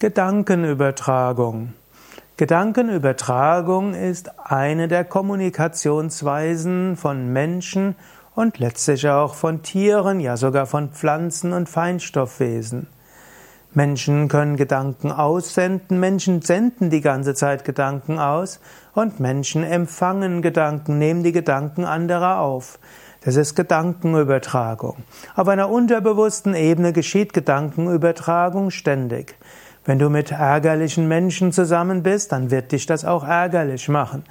Gedankenübertragung. Gedankenübertragung ist eine der Kommunikationsweisen von Menschen und letztlich auch von Tieren, ja sogar von Pflanzen und Feinstoffwesen. Menschen können Gedanken aussenden, Menschen senden die ganze Zeit Gedanken aus und Menschen empfangen Gedanken, nehmen die Gedanken anderer auf. Das ist Gedankenübertragung. Auf einer unterbewussten Ebene geschieht Gedankenübertragung ständig. Wenn du mit ärgerlichen Menschen zusammen bist, dann wird dich das auch ärgerlich machen.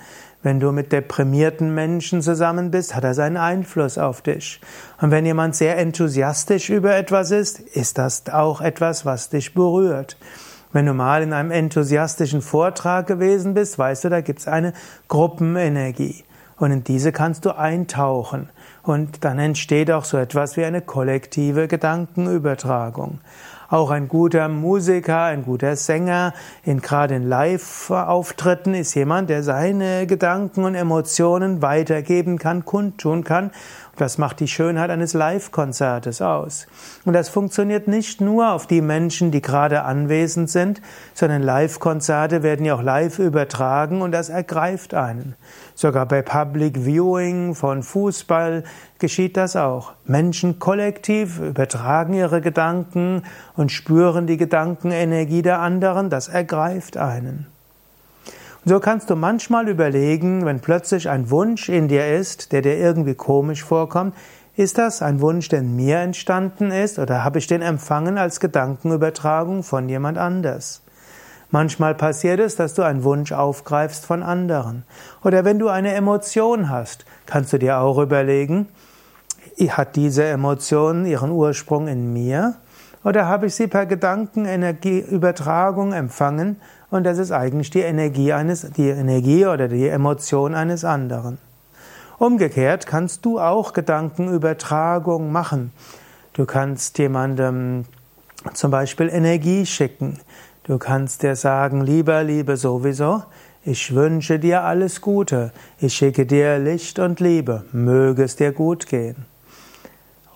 Wenn du mit deprimierten Menschen zusammen bist, hat er seinen Einfluss auf dich. Und wenn jemand sehr enthusiastisch über etwas ist, ist das auch etwas, was dich berührt. Wenn du mal in einem enthusiastischen Vortrag gewesen bist, weißt du, da gibt es eine Gruppenenergie. Und in diese kannst du eintauchen. Und dann entsteht auch so etwas wie eine kollektive Gedankenübertragung. Auch ein guter Musiker, ein guter Sänger, in, gerade in Live-Auftritten ist jemand, der seine Gedanken und Emotionen weitergeben kann, kundtun kann. Das macht die Schönheit eines Live-Konzertes aus. Und das funktioniert nicht nur auf die Menschen, die gerade anwesend sind, sondern Live-Konzerte werden ja auch live übertragen und das ergreift einen. Sogar bei Public Viewing von Fußball geschieht das auch. Menschen kollektiv übertragen ihre Gedanken und spüren die Gedankenenergie der anderen, das ergreift einen. So kannst du manchmal überlegen, wenn plötzlich ein Wunsch in dir ist, der dir irgendwie komisch vorkommt, ist das ein Wunsch, der in mir entstanden ist, oder habe ich den empfangen als Gedankenübertragung von jemand anders? Manchmal passiert es, dass du einen Wunsch aufgreifst von anderen. Oder wenn du eine Emotion hast, kannst du dir auch überlegen, hat diese Emotion ihren Ursprung in mir? Oder habe ich sie per Gedankenenergieübertragung empfangen und das ist eigentlich die Energie eines, die Energie oder die Emotion eines anderen. Umgekehrt kannst du auch Gedankenübertragung machen. Du kannst jemandem zum Beispiel Energie schicken. Du kannst dir sagen, lieber, liebe sowieso, ich wünsche dir alles Gute. Ich schicke dir Licht und Liebe. Möge es dir gut gehen.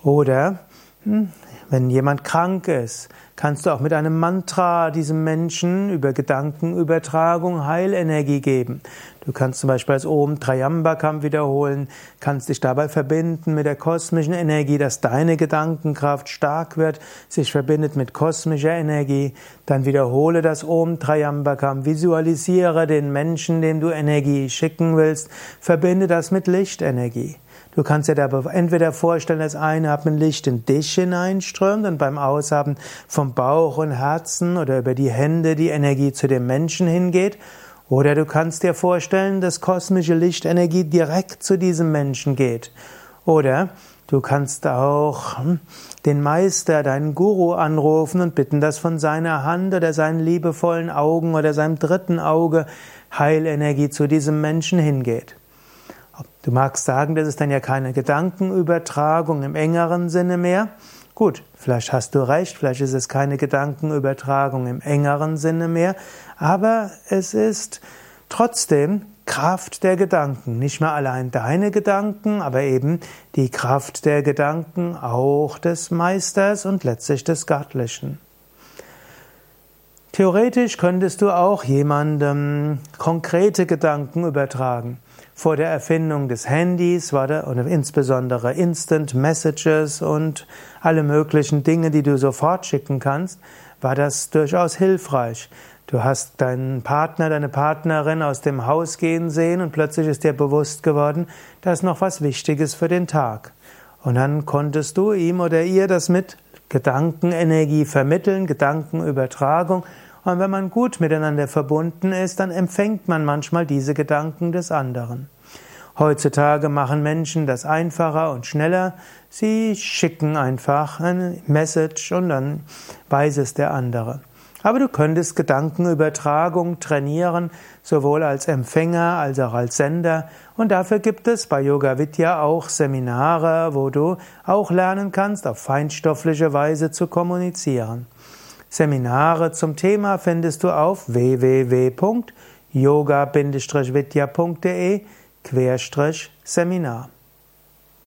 Oder hm, wenn jemand krank ist, kannst du auch mit einem Mantra diesem Menschen über Gedankenübertragung Heilenergie geben. Du kannst zum Beispiel als Om Trayambakam wiederholen, kannst dich dabei verbinden mit der kosmischen Energie, dass deine Gedankenkraft stark wird, sich verbindet mit kosmischer Energie. Dann wiederhole das Om Trayambakam, visualisiere den Menschen, dem du Energie schicken willst, verbinde das mit Lichtenergie. Du kannst dir dabei entweder vorstellen, dass Einatmen Licht in dich hineinströmt und beim Ausatmen vom Bauch und Herzen oder über die Hände die Energie zu dem Menschen hingeht. Oder du kannst dir vorstellen, dass kosmische Lichtenergie direkt zu diesem Menschen geht. Oder du kannst auch hm, den Meister, deinen Guru anrufen und bitten, dass von seiner Hand oder seinen liebevollen Augen oder seinem dritten Auge Heilenergie zu diesem Menschen hingeht. Du magst sagen, das ist dann ja keine Gedankenübertragung im engeren Sinne mehr. Gut, vielleicht hast du recht, vielleicht ist es keine Gedankenübertragung im engeren Sinne mehr, aber es ist trotzdem Kraft der Gedanken. Nicht mehr allein deine Gedanken, aber eben die Kraft der Gedanken auch des Meisters und letztlich des Göttlichen. Theoretisch könntest du auch jemandem konkrete Gedanken übertragen. Vor der Erfindung des Handys war da, und insbesondere Instant Messages und alle möglichen Dinge, die du sofort schicken kannst, war das durchaus hilfreich. Du hast deinen Partner, deine Partnerin aus dem Haus gehen sehen und plötzlich ist dir bewusst geworden, da ist noch was Wichtiges für den Tag. Und dann konntest du ihm oder ihr das mit Gedankenenergie vermitteln, Gedankenübertragung. Und wenn man gut miteinander verbunden ist, dann empfängt man manchmal diese Gedanken des anderen. Heutzutage machen Menschen das einfacher und schneller. Sie schicken einfach eine Message und dann weiß es der andere. Aber du könntest Gedankenübertragung trainieren, sowohl als Empfänger als auch als Sender. Und dafür gibt es bei Yoga Vidya auch Seminare, wo du auch lernen kannst, auf feinstoffliche Weise zu kommunizieren. Seminare zum Thema findest du auf www.yoga-vidya.de Seminar